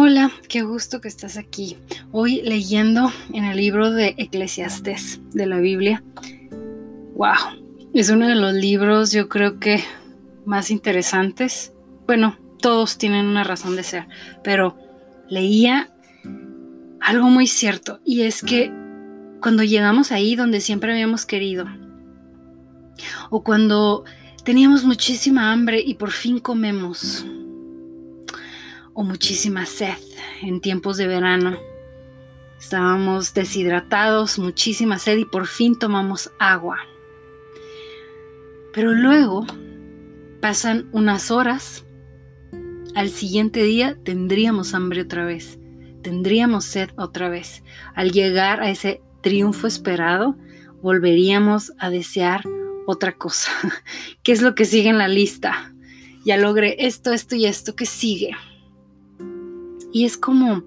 Hola, qué gusto que estás aquí. Hoy leyendo en el libro de Eclesiastés de la Biblia. Wow, es uno de los libros yo creo que más interesantes. Bueno, todos tienen una razón de ser, pero leía algo muy cierto y es que cuando llegamos ahí donde siempre habíamos querido, o cuando teníamos muchísima hambre y por fin comemos, o muchísima sed en tiempos de verano. Estábamos deshidratados, muchísima sed y por fin tomamos agua. Pero luego pasan unas horas, al siguiente día tendríamos hambre otra vez, tendríamos sed otra vez. Al llegar a ese triunfo esperado, volveríamos a desear otra cosa. ¿Qué es lo que sigue en la lista? Ya logré esto, esto y esto. ¿Qué sigue? Y es como,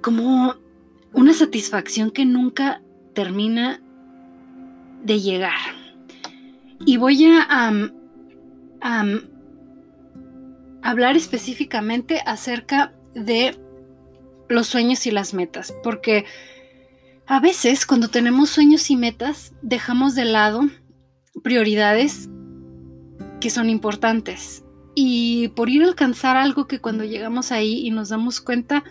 como una satisfacción que nunca termina de llegar. Y voy a hablar específicamente acerca de los sueños y las metas, porque a veces cuando tenemos sueños y metas dejamos de lado prioridades que son importantes y por ir a alcanzar algo que cuando llegamos ahí y nos damos cuenta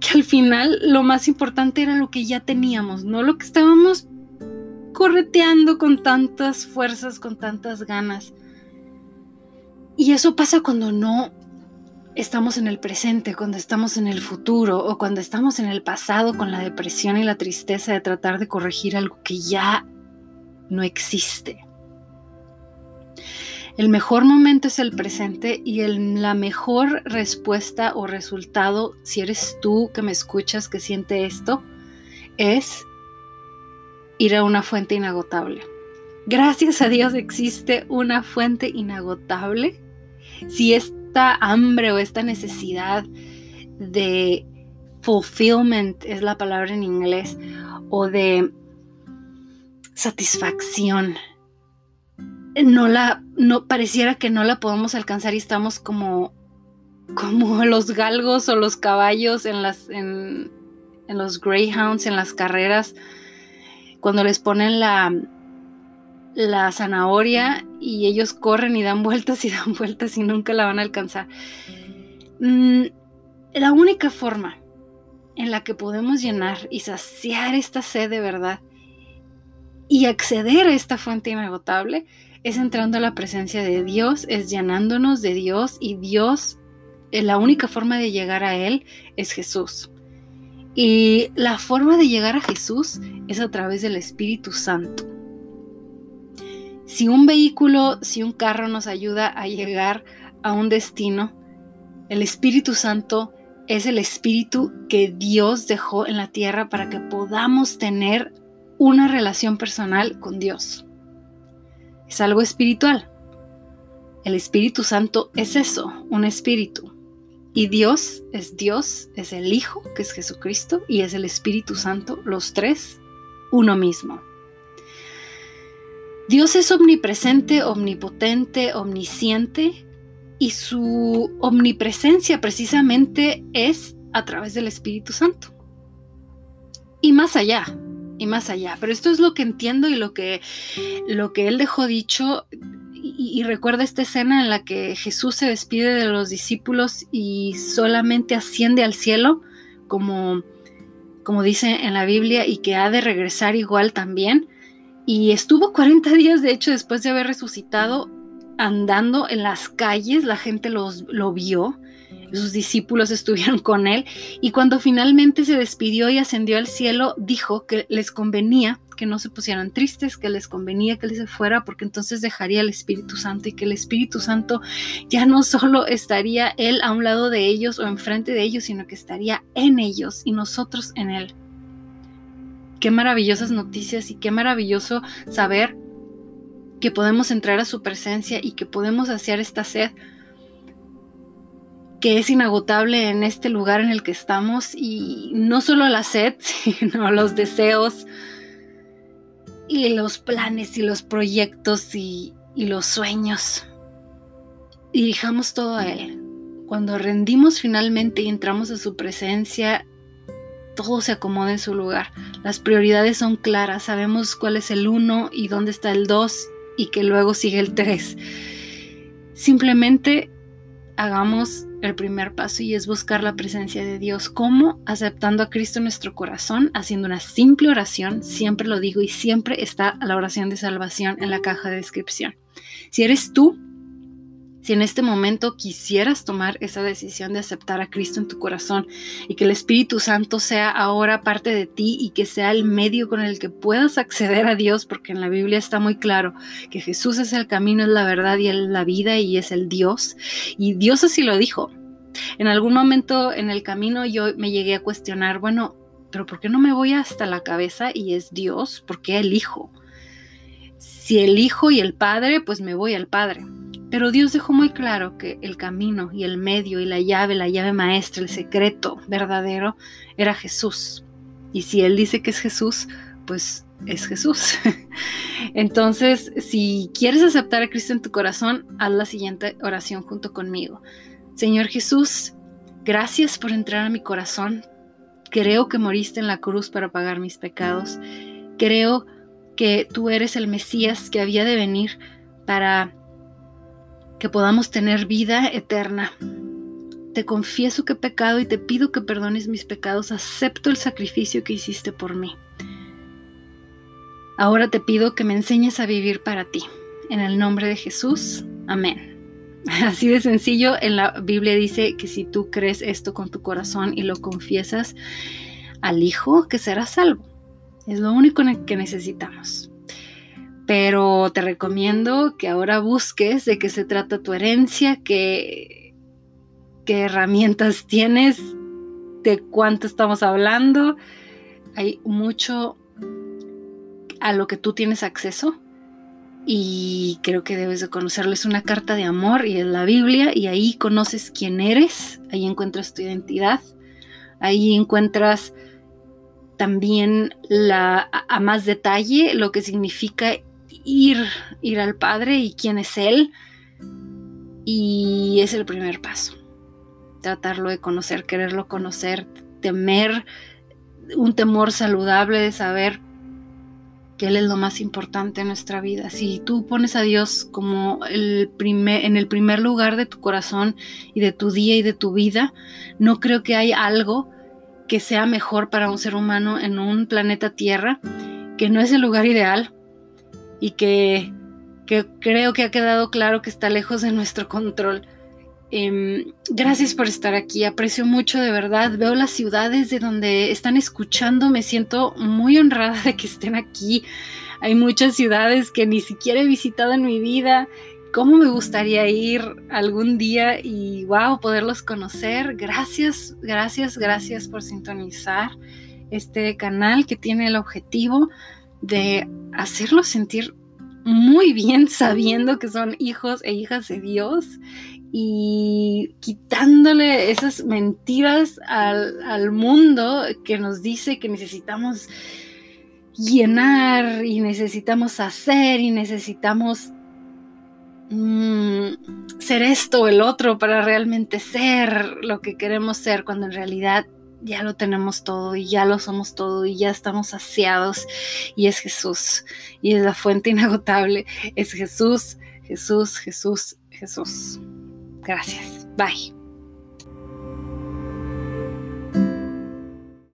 que al final lo más importante era lo que ya teníamos, no lo que estábamos correteando con tantas fuerzas, con tantas ganas. Y eso pasa cuando no estamos en el presente, cuando estamos en el futuro o cuando estamos en el pasado con la depresión y la tristeza de tratar de corregir algo que ya no existe. El mejor momento es el presente y la mejor respuesta o resultado, si eres tú que me escuchas, que siente esto, es ir a una fuente inagotable. Gracias a Dios existe una fuente inagotable. Si esta hambre o esta necesidad de fulfillment es la palabra en inglés, o de satisfacción, no la, no, pareciera que no la podemos alcanzar y estamos como, como los galgos o los caballos en las, en, los greyhounds, en las carreras, cuando les ponen la, la zanahoria y ellos corren y dan vueltas y dan vueltas y nunca la van a alcanzar. Mm, la única forma en la que podemos llenar y saciar esta sed de verdad y acceder a esta fuente inagotable es entrando a la presencia de Dios, es llenándonos de Dios y Dios, eh, la única forma de llegar a Él es Jesús. Y la forma de llegar a Jesús es a través del Espíritu Santo. Si un vehículo, si un carro nos ayuda a llegar a un destino, el Espíritu Santo es el Espíritu que Dios dejó en la tierra para que podamos tener una relación personal con Dios es algo espiritual. El Espíritu Santo es eso, un espíritu. Y Dios es Dios, es el Hijo, que es Jesucristo, y es el Espíritu Santo, los tres, uno mismo. Dios es omnipresente, omnipotente, omnisciente, y su omnipresencia precisamente es a través del Espíritu Santo. Y más allá, y más allá. Pero esto es lo que entiendo y lo que, lo que él dejó dicho. Y, recuerda esta escena en la que Jesús se despide de los discípulos y solamente asciende al cielo, como, como dice en la Biblia, y que ha de regresar igual también. Y estuvo 40 días, de hecho, después de haber resucitado, andando en las calles, la gente los, lo vio sus discípulos estuvieron con él y cuando finalmente se despidió y ascendió al cielo, dijo que les convenía que no se pusieran tristes, que les convenía que él se fuera porque entonces dejaría el Espíritu Santo y que el Espíritu Santo ya no solo estaría él a un lado de ellos o enfrente de ellos, sino que estaría en ellos y nosotros en él. Qué maravillosas noticias y qué maravilloso saber que podemos entrar a su presencia y que podemos hacer esta sed que es inagotable en este lugar en el que estamos y no solo la sed, sino los deseos y los planes y los proyectos y, los sueños. Dirijamos todo a Él, cuando rendimos finalmente y entramos a su presencia, todo se acomoda en su lugar. Las prioridades son claras, sabemos cuál es el uno y dónde está el dos y que luego sigue el tres. Simplemente hagamos el primer paso y es buscar la presencia de Dios. ¿Cómo? Aceptando a Cristo en nuestro corazón, haciendo una simple oración, siempre lo digo y siempre está la oración de salvación en la caja de descripción. Si eres tú si en este momento quisieras tomar esa decisión de aceptar a Cristo en tu corazón y que el Espíritu Santo sea ahora parte de ti y que sea el medio con el que puedas acceder a Dios, porque en la Biblia está muy claro que Jesús es el camino, es la verdad y es la vida y es el Dios. Y Dios así lo dijo. En algún momento en el camino yo me llegué a cuestionar, bueno, pero ¿por qué no me voy hasta la cabeza y es Dios? ¿Por qué el Hijo? Si el Hijo y el Padre, pues me voy al Padre. Pero Dios dejó muy claro que el camino y el medio y la llave, la llave maestra, el secreto verdadero era Jesús. Y si Él dice que es Jesús, pues es Jesús. Entonces, si quieres aceptar a Cristo en tu corazón, haz la siguiente oración junto conmigo. Señor Jesús, gracias por entrar a mi corazón. Creo que moriste en la cruz para pagar mis pecados. Creo que tú eres el Mesías que había de venir para que podamos tener vida eterna. Te confieso que he pecado y te pido que perdones mis pecados. Acepto el sacrificio que hiciste por mí. Ahora te pido que me enseñes a vivir para ti. En el nombre de Jesús. Amén. Así de sencillo, en la Biblia dice que si tú crees esto con tu corazón y lo confiesas al Hijo, que serás salvo. Es lo único que necesitamos pero te recomiendo que ahora busques de qué se trata tu herencia, qué, qué herramientas tienes, de cuánto estamos hablando. Hay mucho a lo que tú tienes acceso y creo que debes de conocerles una carta de amor y es la Biblia y ahí conoces quién eres, ahí encuentras tu identidad, ahí encuentras también la, a más detalle lo que significa ir, ir al Padre y quién es Él. Y es el primer paso. Tratarlo de conocer, quererlo conocer, temer, un temor saludable de saber que Él es lo más importante en nuestra vida. Si tú pones a Dios como el primer, en el primer lugar de tu corazón y de tu día y de tu vida, no creo que hay algo que sea mejor para un ser humano en un planeta Tierra, que no es el lugar ideal, y que, creo que ha quedado claro que está lejos de nuestro control. Em, gracias por estar aquí, aprecio mucho de verdad, veo las ciudades de donde están escuchando, me siento muy honrada de que estén aquí. Hay muchas ciudades que ni siquiera he visitado en mi vida. ¿Cómo me gustaría ir algún día y wow, poderlos conocer? Gracias, gracias, gracias por sintonizar este canal que tiene el objetivo de hacerlos sentir muy bien sabiendo que son hijos e hijas de Dios y quitándole esas mentiras al, mundo que nos dice que necesitamos llenar y necesitamos hacer y necesitamos mm, ser esto o el otro para realmente ser lo que queremos ser cuando en realidad ya lo tenemos todo y ya lo somos todo y ya estamos saciados y es Jesús y es la fuente inagotable, es Jesús, Jesús, Jesús, Jesús. Gracias. Bye.